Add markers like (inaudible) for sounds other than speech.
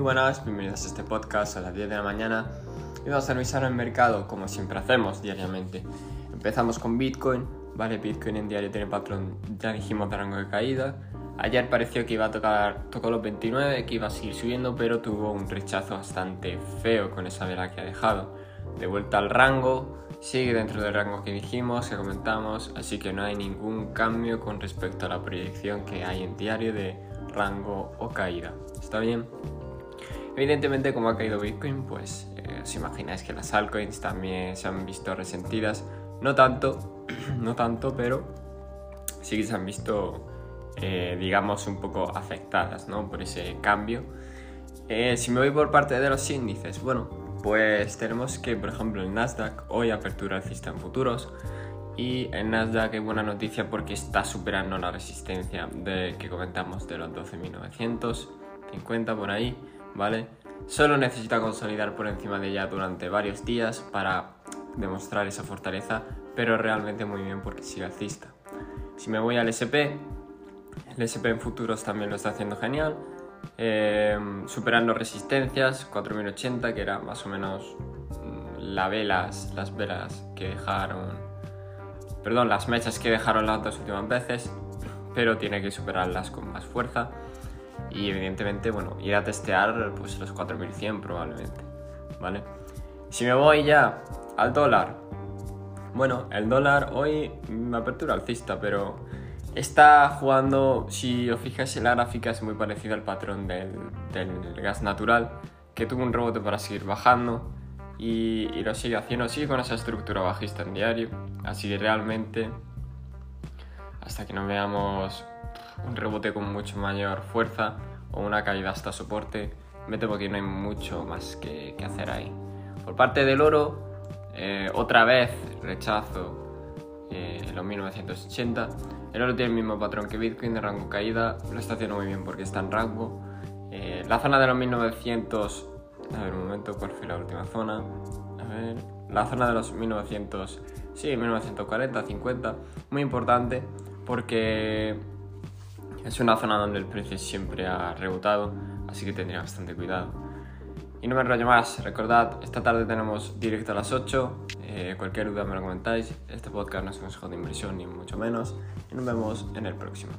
buenas, bienvenidos a este podcast a las 10 de la mañana y vamos a revisar el mercado como siempre hacemos diariamente. Empezamos con Bitcoin, vale, Bitcoin en diario tiene patrón, ya dijimos, de rango de caída. Ayer pareció que iba a tocar, tocó los 29, que iba a seguir subiendo, pero tuvo un rechazo bastante feo con esa vela que ha dejado. De vuelta al rango, sigue dentro del rango que dijimos, que comentamos, así que no hay ningún cambio con respecto a la proyección que hay en diario de rango o caída. ¿Está bien? Evidentemente, como ha caído Bitcoin, pues eh, os imagináis que las altcoins también se han visto resentidas. No tanto, (clears throat) no tanto, pero sí que se han visto, eh, digamos, un poco afectadas ¿no? por ese cambio. Eh, si me voy por parte de los índices, bueno, pues tenemos que, por ejemplo, el Nasdaq hoy apertura alcista en futuros y en Nasdaq hay buena noticia porque está superando la resistencia que comentamos de los 12.950 por ahí, ¿vale? Solo necesita consolidar por encima de ella durante varios días para demostrar esa fortaleza, pero realmente muy bien porque sigue alcista. Si me voy al SP, el SP en futuros también lo está haciendo genial, eh, superando resistencias, 4080 que era más o menos mm, la velas, las velas que dejaron perdón, las mechas que dejaron las dos últimas veces, pero tiene que superarlas con más fuerza y evidentemente, bueno, ir a testear pues los 4100 probablemente, ¿vale? Si me voy ya al dólar, bueno, el dólar hoy me apertura alcista, pero está jugando, si os fijáis en la gráfica es muy parecido al patrón del, del gas natural, que tuvo un rebote para seguir bajando, y, lo sigue haciendo así con esa estructura bajista en diario. Así que realmente, hasta que no veamos un rebote con mucho mayor fuerza o una caída hasta soporte, me temo que no hay mucho más que, hacer ahí. Por parte del oro, eh, otra vez rechazo eh, los 1980. El oro tiene el mismo patrón que Bitcoin de rango caída, lo está haciendo muy bien porque está en rango. Eh, la zona de los 1900 a ver, un momento, ¿cuál fue la última zona? A ver, la zona de los 1900, sí, 1940, 50, muy importante porque es una zona donde el precio siempre ha rebotado, así que tendría bastante cuidado. Y no me enrollo más, recordad, esta tarde tenemos directo a las 8, eh, cualquier duda me lo comentáis, este podcast no es un consejo de inversión ni mucho menos, y nos vemos en el próximo.